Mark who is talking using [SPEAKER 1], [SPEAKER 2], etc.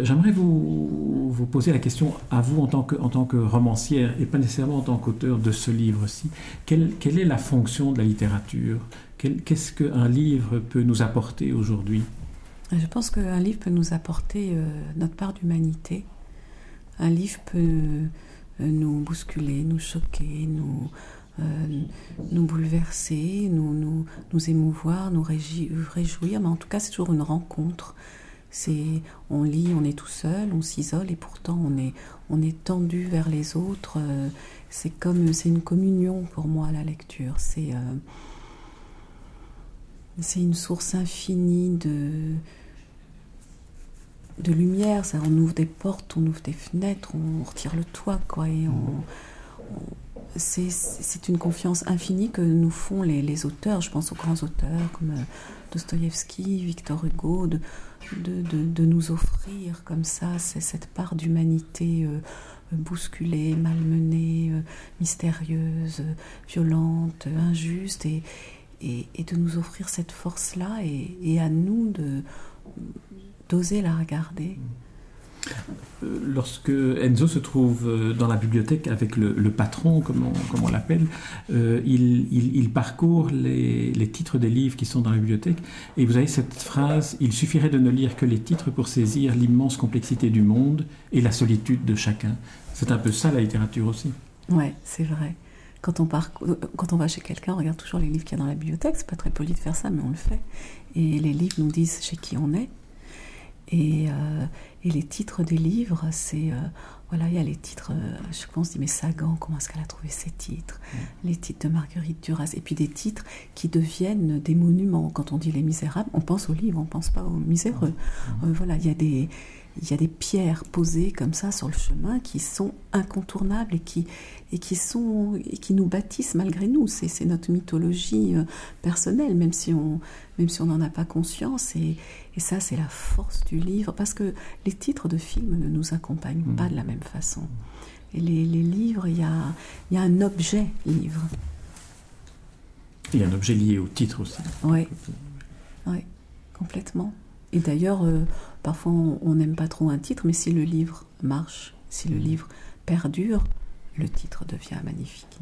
[SPEAKER 1] j'aimerais vous, poser la question à vous en tant, que, romancière et pas nécessairement en tant qu'auteur de ce livre-ci. Quelle, est la fonction de la littérature? Qu'est-ce qu'un livre peut nous apporter aujourd'hui?
[SPEAKER 2] Je pense qu'un livre peut nous apporter euh, notre part d'humanité. Un livre peut euh, nous bousculer, nous choquer, nous, euh, bouleverser, nous émouvoir, nous réjouir, mais en tout cas c'est toujours une rencontre. On lit, on est tout seul, on s'isole et pourtant on est, tendu vers les autres. Euh, c'est comme, c'est une communion pour moi la lecture. C'est, euh, c'est une source infinie de, de lumière. Ça, on ouvre des portes, on ouvre des fenêtres, on retire le toit, quoi, c'est une confiance infinie que nous font les, auteurs. Je pense aux grands auteurs comme euh, Dostoïevski, Victor Hugo, de, nous offrir comme ça cette part d'humanité euh, bousculée, malmenée, euh, mystérieuse, violente, injuste, et, et, de nous offrir cette force-là et, et, à nous d'oser la regarder.
[SPEAKER 1] Euh, lorsque Enzo se trouve euh, dans la bibliothèque avec le, patron, comme on, l'appelle, euh, il, parcourt les, titres des livres qui sont dans la bibliothèque. Et vous avez cette phrase Il suffirait de ne lire que les titres pour saisir l'immense complexité du monde et la solitude de chacun. C'est un peu ça la littérature aussi.
[SPEAKER 2] Ouais, c'est vrai. Quand on, quand on va chez quelqu'un, on regarde toujours les livres qu'il y a dans la bibliothèque. C'est pas très poli de faire ça, mais on le fait. Et les livres nous disent chez qui on est. Et, et les titres des livres, c'est. Euh, voilà, il y a les titres. Euh, je pense, dit, mais Sagan, comment est-ce qu'elle a trouvé ces titres? Mm. Les titres de Marguerite Duras. Et puis des titres qui deviennent des monuments. Quand on dit Les Misérables, on pense aux livres, on ne pense pas aux miséreux. Mm. Euh, voilà, il y a des il y a des pierres posées comme ça sur le chemin qui sont incontournables et qui, et qui, sont, et qui nous bâtissent malgré nous. C'est notre mythologie personnelle, même si on même si on n'en a pas conscience. Et, et ça, c'est la force du livre, parce que les titres de films ne nous accompagnent pas de la même façon. Et les, les livres, il y a, y a un objet livre.
[SPEAKER 1] Il y a un objet lié au titre aussi.
[SPEAKER 2] Oui, oui complètement. Et d'ailleurs, euh, parfois on n'aime pas trop un titre, mais si le livre marche, si le livre perdure, le titre devient magnifique.